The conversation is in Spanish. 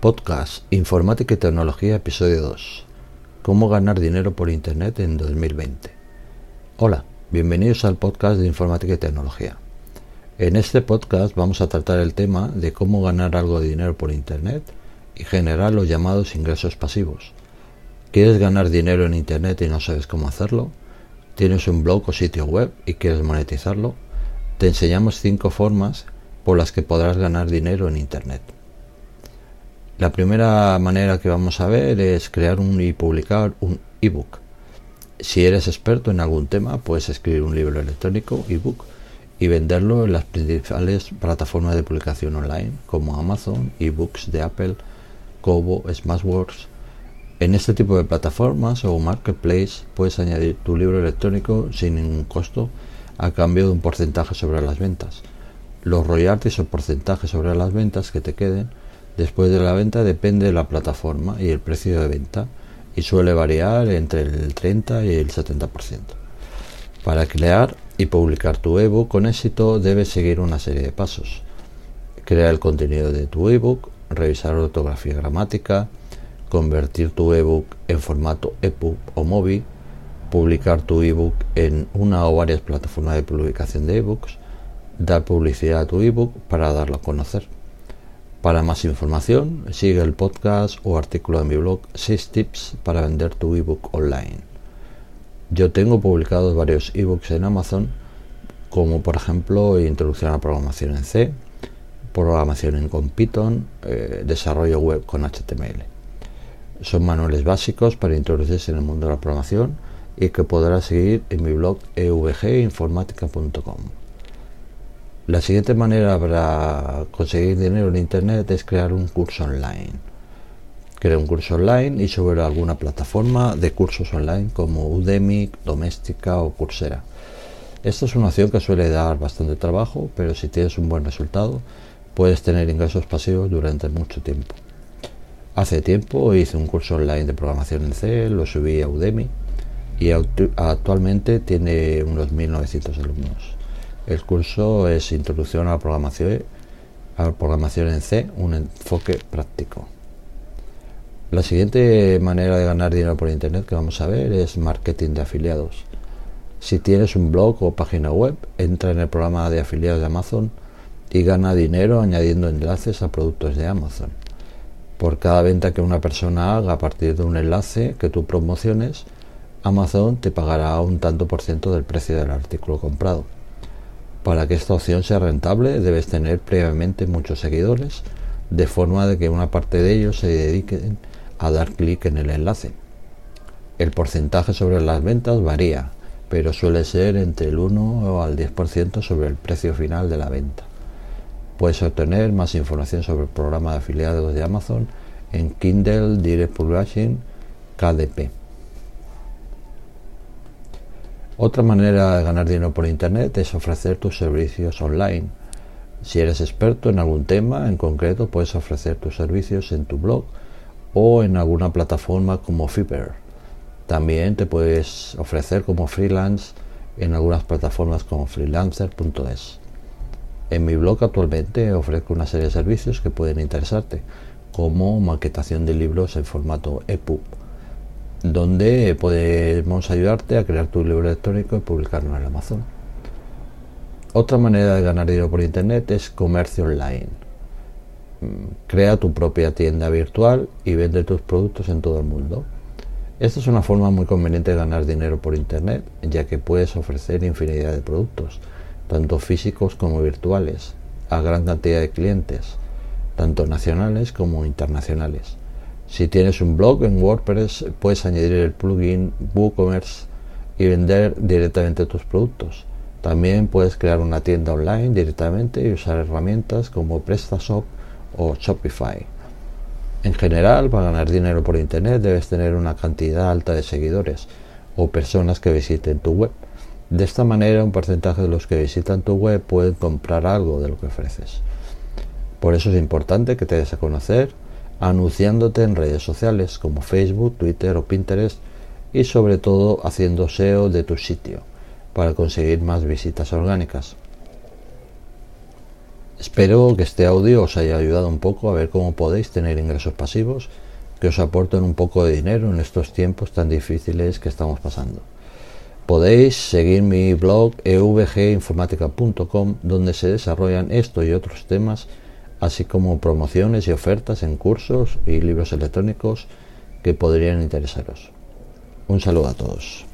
Podcast Informática y Tecnología, episodio 2. ¿Cómo ganar dinero por Internet en 2020? Hola, bienvenidos al podcast de Informática y Tecnología. En este podcast vamos a tratar el tema de cómo ganar algo de dinero por Internet y generar los llamados ingresos pasivos. ¿Quieres ganar dinero en Internet y no sabes cómo hacerlo? ¿Tienes un blog o sitio web y quieres monetizarlo? Te enseñamos 5 formas por las que podrás ganar dinero en Internet. La primera manera que vamos a ver es crear un y publicar un ebook. Si eres experto en algún tema, puedes escribir un libro electrónico, ebook, y venderlo en las principales plataformas de publicación online como Amazon, ebooks de Apple, Kobo, Smashworks. En este tipo de plataformas o marketplace puedes añadir tu libro electrónico sin ningún costo a cambio de un porcentaje sobre las ventas. Los royalties o porcentajes sobre las ventas que te queden Después de la venta depende de la plataforma y el precio de venta y suele variar entre el 30 y el 70%. Para crear y publicar tu ebook con éxito debes seguir una serie de pasos. Crear el contenido de tu ebook, revisar ortografía gramática, convertir tu ebook en formato EPUB o MOBI, publicar tu ebook en una o varias plataformas de publicación de ebooks, dar publicidad a tu ebook para darlo a conocer. Para más información, sigue el podcast o artículo en mi blog 6 tips para vender tu ebook online. Yo tengo publicados varios ebooks en Amazon, como por ejemplo Introducción a la programación en C, programación en con Python, eh, desarrollo web con HTML. Son manuales básicos para introducirse en el mundo de la programación y que podrás seguir en mi blog evginformática.com. La siguiente manera para conseguir dinero en Internet es crear un curso online. Crea un curso online y sobre alguna plataforma de cursos online como Udemy, Doméstica o Coursera. Esta es una opción que suele dar bastante trabajo, pero si tienes un buen resultado, puedes tener ingresos pasivos durante mucho tiempo. Hace tiempo hice un curso online de programación en C, lo subí a Udemy y actualmente tiene unos 1900 alumnos. El curso es Introducción a la programación, en C, un enfoque práctico. La siguiente manera de ganar dinero por Internet que vamos a ver es marketing de afiliados. Si tienes un blog o página web, entra en el programa de afiliados de Amazon y gana dinero añadiendo enlaces a productos de Amazon. Por cada venta que una persona haga a partir de un enlace que tú promociones, Amazon te pagará un tanto por ciento del precio del artículo comprado. Para que esta opción sea rentable debes tener previamente muchos seguidores, de forma de que una parte de ellos se dediquen a dar clic en el enlace. El porcentaje sobre las ventas varía, pero suele ser entre el 1 al 10% sobre el precio final de la venta. Puedes obtener más información sobre el programa de afiliados de Amazon en Kindle Direct Publishing KDP. Otra manera de ganar dinero por Internet es ofrecer tus servicios online. Si eres experto en algún tema en concreto, puedes ofrecer tus servicios en tu blog o en alguna plataforma como Fiverr. También te puedes ofrecer como freelance en algunas plataformas como freelancer.es. En mi blog actualmente ofrezco una serie de servicios que pueden interesarte, como maquetación de libros en formato EPUB donde podemos ayudarte a crear tu libro electrónico y publicarlo en Amazon. Otra manera de ganar dinero por Internet es comercio online. Mm, crea tu propia tienda virtual y vende tus productos en todo el mundo. Esta es una forma muy conveniente de ganar dinero por Internet, ya que puedes ofrecer infinidad de productos, tanto físicos como virtuales, a gran cantidad de clientes, tanto nacionales como internacionales. Si tienes un blog en WordPress, puedes añadir el plugin WooCommerce y vender directamente tus productos. También puedes crear una tienda online directamente y usar herramientas como PrestaShop o Shopify. En general, para ganar dinero por Internet debes tener una cantidad alta de seguidores o personas que visiten tu web. De esta manera, un porcentaje de los que visitan tu web pueden comprar algo de lo que ofreces. Por eso es importante que te des a conocer anunciándote en redes sociales como Facebook, Twitter o Pinterest y sobre todo haciendo SEO de tu sitio para conseguir más visitas orgánicas. Espero que este audio os haya ayudado un poco a ver cómo podéis tener ingresos pasivos que os aporten un poco de dinero en estos tiempos tan difíciles que estamos pasando. Podéis seguir mi blog evginformática.com donde se desarrollan esto y otros temas, así como promociones y ofertas en cursos y libros electrónicos que podrían interesaros. Un saludo a todos.